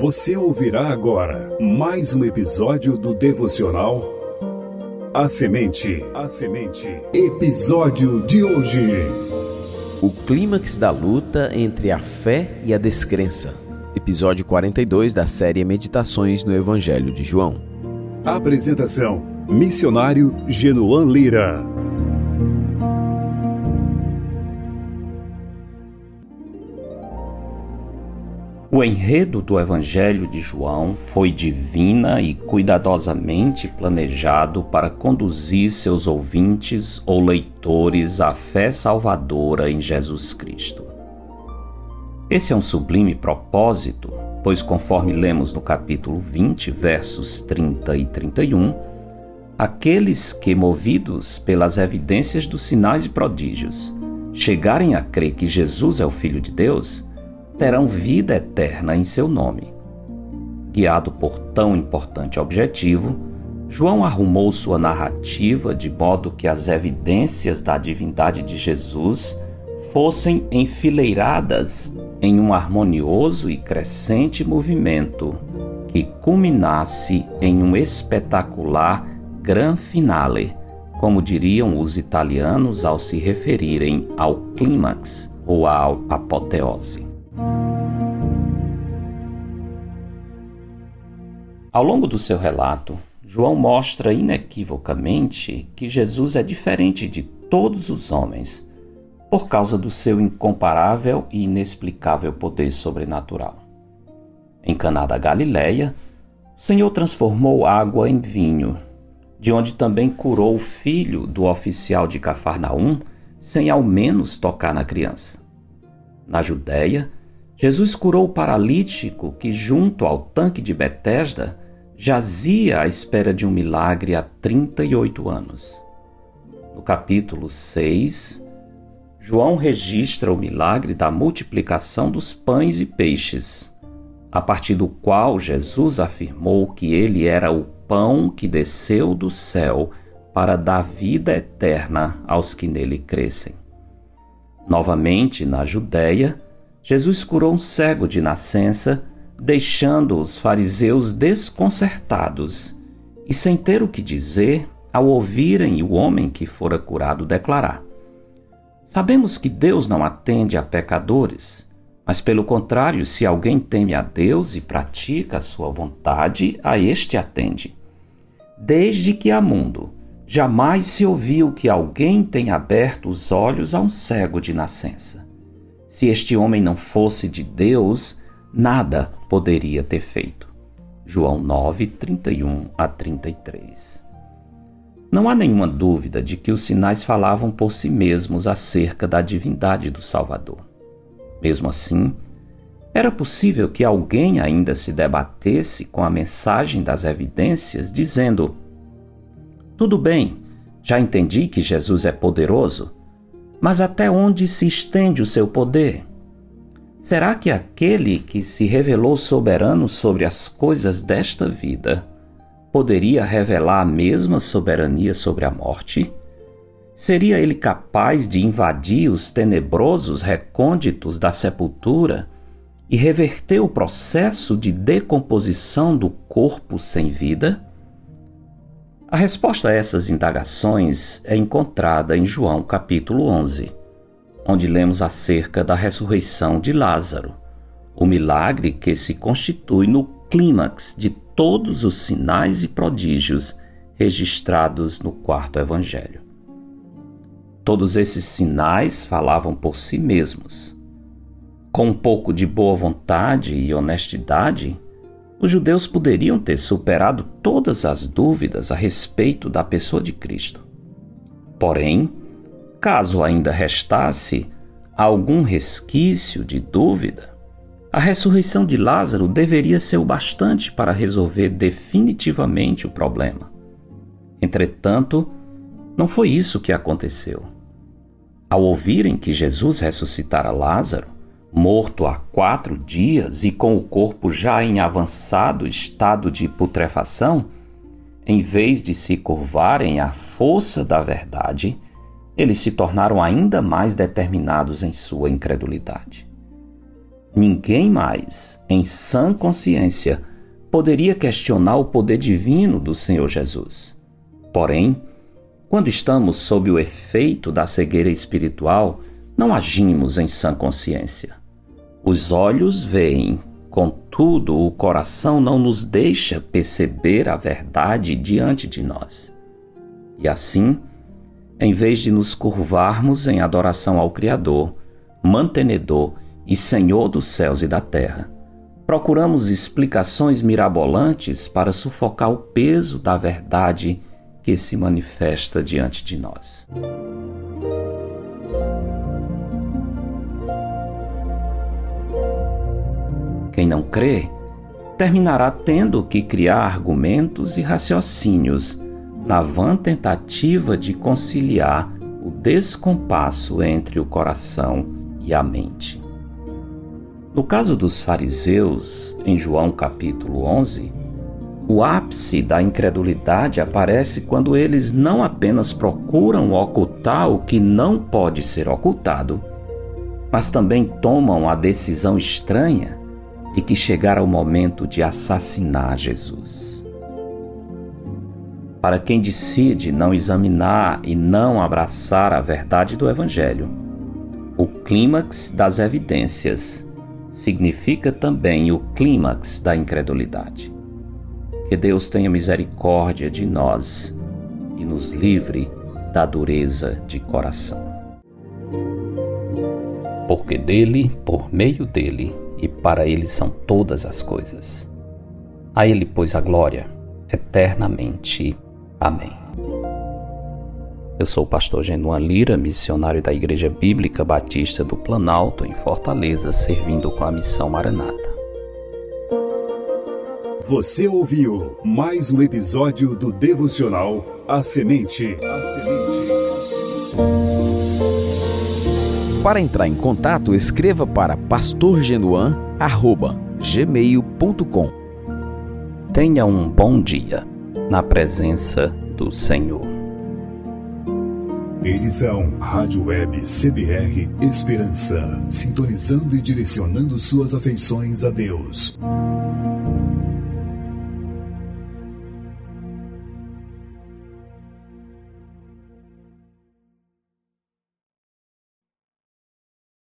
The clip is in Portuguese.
Você ouvirá agora mais um episódio do devocional A Semente. A Semente. Episódio de hoje. O clímax da luta entre a fé e a descrença. Episódio 42 da série Meditações no Evangelho de João. Apresentação: Missionário Genoan Lira. O enredo do Evangelho de João foi divina e cuidadosamente planejado para conduzir seus ouvintes ou leitores à fé salvadora em Jesus Cristo. Esse é um sublime propósito, pois, conforme lemos no capítulo 20, versos 30 e 31, aqueles que, movidos pelas evidências dos sinais e prodígios, chegarem a crer que Jesus é o Filho de Deus, terão vida eterna em seu nome. Guiado por tão importante objetivo, João arrumou sua narrativa de modo que as evidências da divindade de Jesus fossem enfileiradas em um harmonioso e crescente movimento que culminasse em um espetacular gran finale, como diriam os italianos ao se referirem ao clímax ou à apoteose. Ao longo do seu relato, João mostra inequivocamente que Jesus é diferente de todos os homens por causa do seu incomparável e inexplicável poder sobrenatural. Em Caná da Galileia, o Senhor transformou água em vinho, de onde também curou o filho do oficial de Cafarnaum, sem ao menos tocar na criança. Na Judéia, Jesus curou o paralítico que, junto ao tanque de Betesda, jazia à espera de um milagre há 38 anos. No capítulo 6, João registra o milagre da multiplicação dos pães e peixes, a partir do qual Jesus afirmou que ele era o pão que desceu do céu para dar vida eterna aos que nele crescem. Novamente, na Judéia, Jesus curou um cego de nascença, deixando os fariseus desconcertados e sem ter o que dizer ao ouvirem o homem que fora curado declarar: Sabemos que Deus não atende a pecadores, mas pelo contrário, se alguém teme a Deus e pratica a sua vontade, a este atende. Desde que há mundo, jamais se ouviu que alguém tenha aberto os olhos a um cego de nascença. Se este homem não fosse de Deus, nada poderia ter feito. João 9, 31 a 33. Não há nenhuma dúvida de que os sinais falavam por si mesmos acerca da divindade do Salvador. Mesmo assim, era possível que alguém ainda se debatesse com a mensagem das evidências, dizendo: Tudo bem, já entendi que Jesus é poderoso, mas até onde se estende o seu poder? Será que aquele que se revelou soberano sobre as coisas desta vida poderia revelar a mesma soberania sobre a morte? Seria ele capaz de invadir os tenebrosos recônditos da sepultura e reverter o processo de decomposição do corpo sem vida? A resposta a essas indagações é encontrada em João capítulo 11, onde lemos acerca da ressurreição de Lázaro, o milagre que se constitui no clímax de todos os sinais e prodígios registrados no quarto evangelho. Todos esses sinais falavam por si mesmos. Com um pouco de boa vontade e honestidade, os judeus poderiam ter superado todas as dúvidas a respeito da pessoa de Cristo. Porém, caso ainda restasse algum resquício de dúvida, a ressurreição de Lázaro deveria ser o bastante para resolver definitivamente o problema. Entretanto, não foi isso que aconteceu. Ao ouvirem que Jesus ressuscitara Lázaro, morto há quatro dias e com o corpo já em avançado estado de putrefação, em vez de se curvarem à força da verdade, eles se tornaram ainda mais determinados em sua incredulidade. Ninguém mais, em sã consciência, poderia questionar o poder divino do Senhor Jesus. Porém, quando estamos sob o efeito da cegueira espiritual, não agimos em sã consciência. Os olhos veem, contudo, o coração não nos deixa perceber a verdade diante de nós. E assim, em vez de nos curvarmos em adoração ao Criador, mantenedor e Senhor dos céus e da terra, procuramos explicações mirabolantes para sufocar o peso da verdade que se manifesta diante de nós. Quem não crê terminará tendo que criar argumentos e raciocínios na vã tentativa de conciliar o descompasso entre o coração e a mente. No caso dos fariseus, em João capítulo 11, o ápice da incredulidade aparece quando eles não apenas procuram ocultar o que não pode ser ocultado, mas também tomam a decisão estranha de que chegara o momento de assassinar Jesus. Para quem decide não examinar e não abraçar a verdade do Evangelho, o clímax das evidências significa também o clímax da incredulidade. Que Deus tenha misericórdia de nós e nos livre da dureza de coração. Porque dele, por meio dele e para ele são todas as coisas. A ele, pois, a glória eternamente. Amém. Eu sou o pastor Genuan Lira, missionário da Igreja Bíblica Batista do Planalto, em Fortaleza, servindo com a missão Maranata. Você ouviu mais um episódio do devocional A Semente. A Semente. Para entrar em contato, escreva para pastorgenuan@gmail.com. Tenha um bom dia na presença do Senhor. Edição Rádio Web CBR Esperança, sintonizando e direcionando suas afeições a Deus.